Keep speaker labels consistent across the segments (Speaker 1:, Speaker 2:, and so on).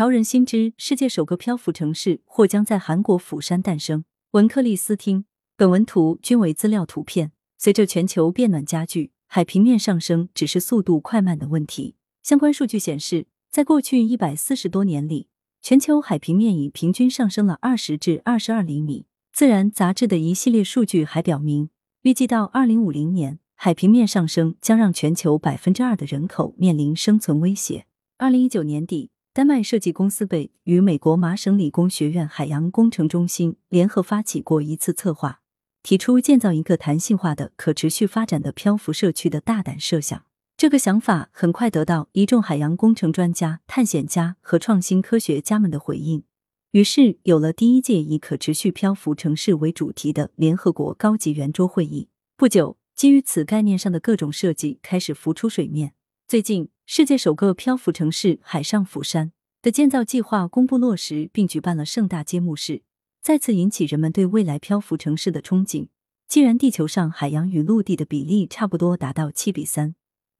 Speaker 1: 潮人心知，世界首个漂浮城市或将在韩国釜山诞生。文克利斯汀，本文图均为资料图片。随着全球变暖加剧，海平面上升只是速度快慢的问题。相关数据显示，在过去一百四十多年里，全球海平面已平均上升了二十至二十二厘米。自然杂志的一系列数据还表明，预计到二零五零年，海平面上升将让全球百分之二的人口面临生存威胁。二零一九年底，丹麦设计公司贝与美国麻省理工学院海洋工程中心联合发起过一次策划，提出建造一个弹性化的、可持续发展的漂浮社区的大胆设想。这个想法很快得到一众海洋工程专家、探险家和创新科学家们的回应。于是有了第一届以可持续漂浮城市为主题的联合国高级圆桌会议。不久，基于此概念上的各种设计开始浮出水面。最近，世界首个漂浮城市海上釜山的建造计划公布落实，并举办了盛大揭幕式，再次引起人们对未来漂浮城市的憧憬。既然地球上海洋与陆地的比例差不多达到七比三，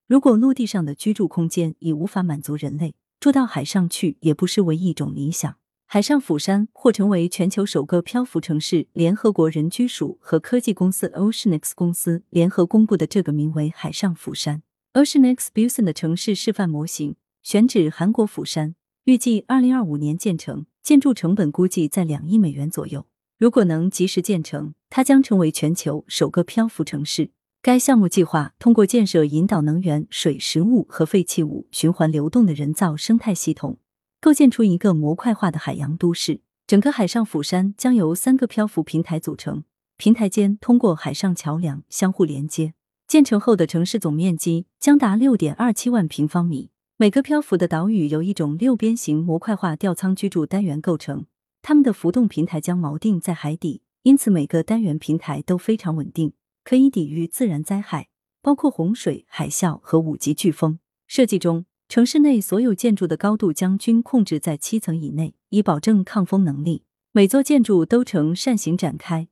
Speaker 1: 如果陆地上的居住空间已无法满足人类，住到海上去也不失为一种理想。海上釜山或成为全球首个漂浮城市。联合国人居署和科技公司 Oceanix 公司联合公布的这个名为“海上釜山 OceanX Busan 的城市示范模型，选址韩国釜山，预计二零二五年建成，建筑成本估计在两亿美元左右。如果能及时建成，它将成为全球首个漂浮城市。该项目计划通过建设引导能源、水、食物和废弃物循环流动的人造生态系统。构建出一个模块化的海洋都市。整个海上釜山将由三个漂浮平台组成，平台间通过海上桥梁相互连接。建成后的城市总面积将达六点二七万平方米。每个漂浮的岛屿由一种六边形模块化吊舱居住单元构成，它们的浮动平台将锚定在海底，因此每个单元平台都非常稳定，可以抵御自然灾害，包括洪水、海啸和五级飓风。设计中。城市内所有建筑的高度将均控制在七层以内，以保证抗风能力。每座建筑都呈扇形展开，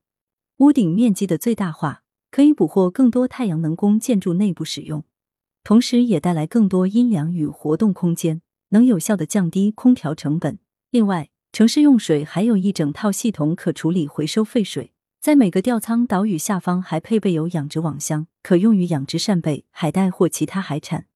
Speaker 1: 屋顶面积的最大化可以捕获更多太阳能供建筑内部使用，同时也带来更多阴凉与活动空间，能有效的降低空调成本。另外，城市用水还有一整套系统可处理回收废水，在每个吊舱岛屿下方还配备有养殖网箱，可用于养殖扇贝、海带或其他海产。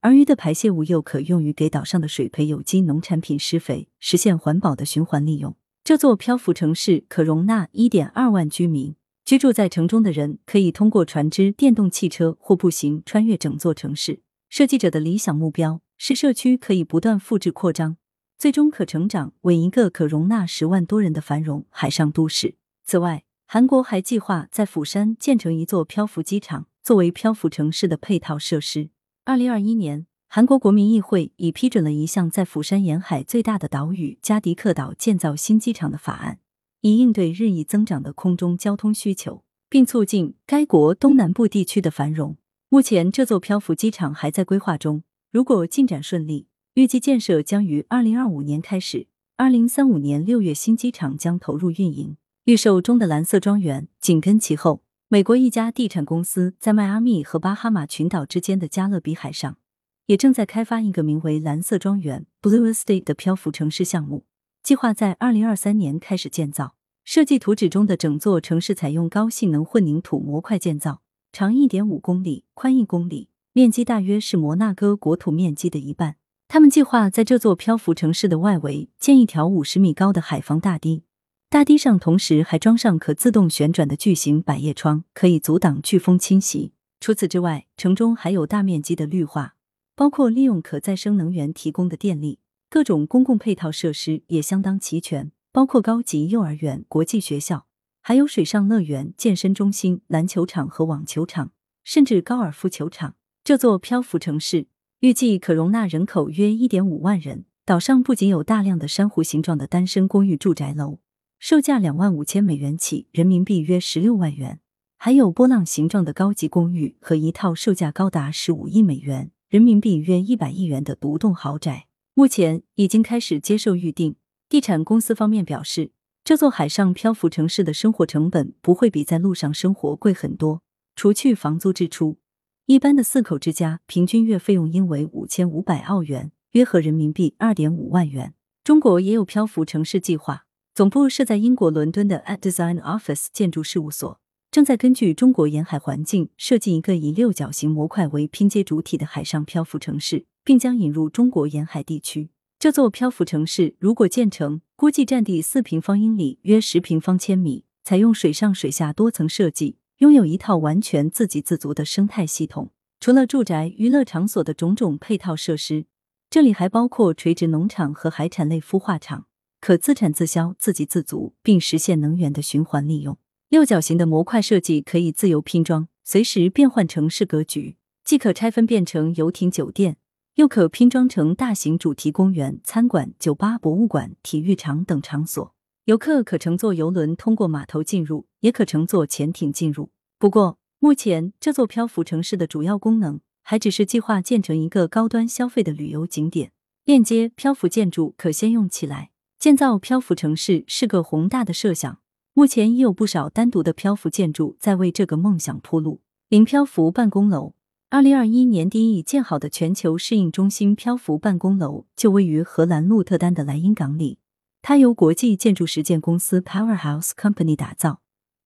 Speaker 1: 而鱼的排泄物又可用于给岛上的水培有机农产品施肥，实现环保的循环利用。这座漂浮城市可容纳一点二万居民，居住在城中的人可以通过船只、电动汽车或步行穿越整座城市。设计者的理想目标是社区可以不断复制扩张，最终可成长为一个可容纳十万多人的繁荣海上都市。此外，韩国还计划在釜山建成一座漂浮机场，作为漂浮城市的配套设施。二零二一年，韩国国民议会已批准了一项在釜山沿海最大的岛屿加迪克岛建造新机场的法案，以应对日益增长的空中交通需求，并促进该国东南部地区的繁荣。目前，这座漂浮机场还在规划中，如果进展顺利，预计建设将于二零二五年开始，二零三五年六月新机场将投入运营。预售中的蓝色庄园紧跟其后。美国一家地产公司在迈阿密和巴哈马群岛之间的加勒比海上，也正在开发一个名为“蓝色庄园 ”（Blue Estate） 的漂浮城市项目，计划在二零二三年开始建造。设计图纸中的整座城市采用高性能混凝土模块建造，长一点五公里，宽一公里，面积大约是摩纳哥国土面积的一半。他们计划在这座漂浮城市的外围建一条五十米高的海防大堤。大堤上同时还装上可自动旋转的巨型百叶窗，可以阻挡飓风侵袭。除此之外，城中还有大面积的绿化，包括利用可再生能源提供的电力。各种公共配套设施也相当齐全，包括高级幼儿园、国际学校，还有水上乐园、健身中心、篮球场和网球场，甚至高尔夫球场。这座漂浮城市预计可容纳人口约一点五万人。岛上不仅有大量的珊瑚形状的单身公寓住宅楼。售价两万五千美元起，人民币约十六万元。还有波浪形状的高级公寓和一套售价高达十五亿美元，人民币约一百亿元的独栋豪宅，目前已经开始接受预定。地产公司方面表示，这座海上漂浮城市的生活成本不会比在路上生活贵很多，除去房租支出，一般的四口之家平均月费用应为五千五百澳元，约合人民币二点五万元。中国也有漂浮城市计划，总部设在英国伦敦的 At Design Office 建筑事务所，正在根据中国沿海环境设计一个以六角形模块为拼接主体的海上漂浮城市，并将引入中国沿海地区。这座漂浮城市如果建成，估计占地四平方英里，约十平方千米，采用水上水下多层设计，拥有一套完全自给自足的生态系统。除了住宅、娱乐场所的种种配套设施。这里还包括垂直农场和海产类孵化场，可自产自销、自给自足，并实现能源的循环利用。六角形的模块设计可以自由拼装，随时变换城市格局，既可拆分变成游艇、酒店，又可拼装成大型主题公园、餐馆、酒吧、博物馆、体育场等场所。游客可乘坐游轮通过码头进入，也可乘坐潜艇进入。不过，目前这座漂浮城市的主要功能。还只是计划建成一个高端消费的旅游景点，链接漂浮建筑可先用起来。建造漂浮城市是个宏大的设想，目前已有不少单独的漂浮建筑在为这个梦想铺路。零漂浮办公楼，二零二一年底已建好的全球适应中心漂浮办公楼就位于荷兰鹿特丹的莱茵港里，它由国际建筑实践公司 Powerhouse Company 打造，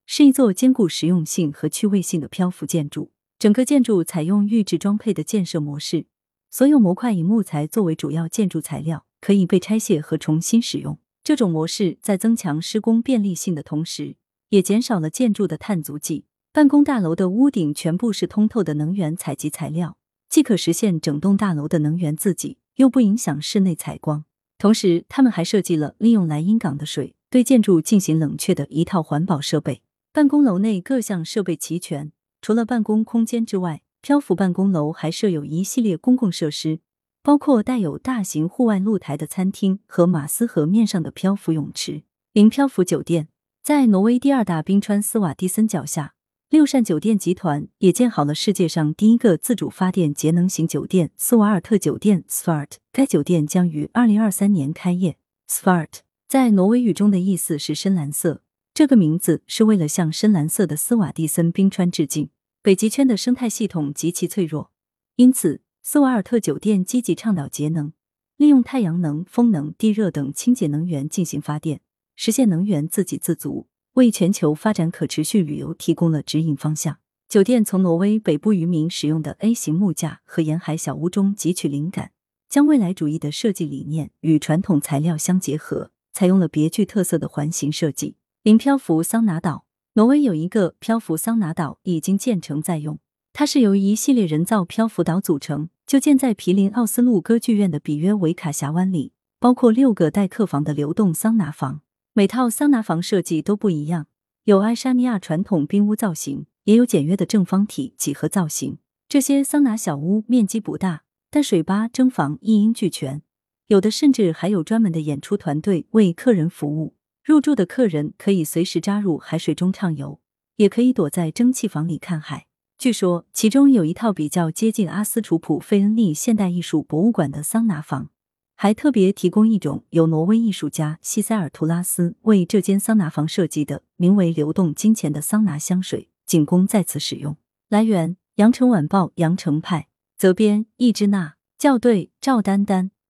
Speaker 1: 是一座兼顾实用性和趣味性的漂浮建筑。整个建筑采用预制装配的建设模式，所有模块以木材作为主要建筑材料，可以被拆卸和重新使用。这种模式在增强施工便利性的同时，也减少了建筑的碳足迹。办公大楼的屋顶全部是通透的能源采集材料，既可实现整栋大楼的能源自给，又不影响室内采光。同时，他们还设计了利用莱茵港的水对建筑进行冷却的一套环保设备。办公楼内各项设备齐全。除了办公空间之外，漂浮办公楼还设有一系列公共设施，包括带有大型户外露台的餐厅和马斯河面上的漂浮泳池。零漂浮酒店在挪威第二大冰川斯瓦蒂森脚下，六扇酒店集团也建好了世界上第一个自主发电节能型酒店——斯瓦尔特酒店 （Svart）。该酒店将于二零二三年开业。Svart 在挪威语中的意思是深蓝色，这个名字是为了向深蓝色的斯瓦蒂森冰川致敬。北极圈的生态系统极其脆弱，因此斯瓦尔特酒店积极倡导节能，利用太阳能、风能、地热等清洁能源进行发电，实现能源自给自足，为全球发展可持续旅游提供了指引方向。酒店从挪威北部渔民使用的 A 型木架和沿海小屋中汲取灵感，将未来主义的设计理念与传统材料相结合，采用了别具特色的环形设计。零漂浮桑拿岛。挪威有一个漂浮桑拿岛已经建成在用，它是由一系列人造漂浮岛组成，就建在毗邻奥斯陆歌剧院的比约维卡峡湾里，包括六个带客房的流动桑拿房。每套桑拿房设计都不一样，有爱沙尼亚传统冰屋造型，也有简约的正方体几何造型。这些桑拿小屋面积不大，但水吧、蒸房一应俱全，有的甚至还有专门的演出团队为客人服务。入住的客人可以随时扎入海水中畅游，也可以躲在蒸汽房里看海。据说其中有一套比较接近阿斯楚普费恩利现代艺术博物馆的桑拿房，还特别提供一种由挪威艺术家西塞尔图拉斯为这间桑拿房设计的名为“流动金钱”的桑拿香水，仅供在此使用。来源：羊城晚报羊城派，责编：易之娜，校对：赵丹丹。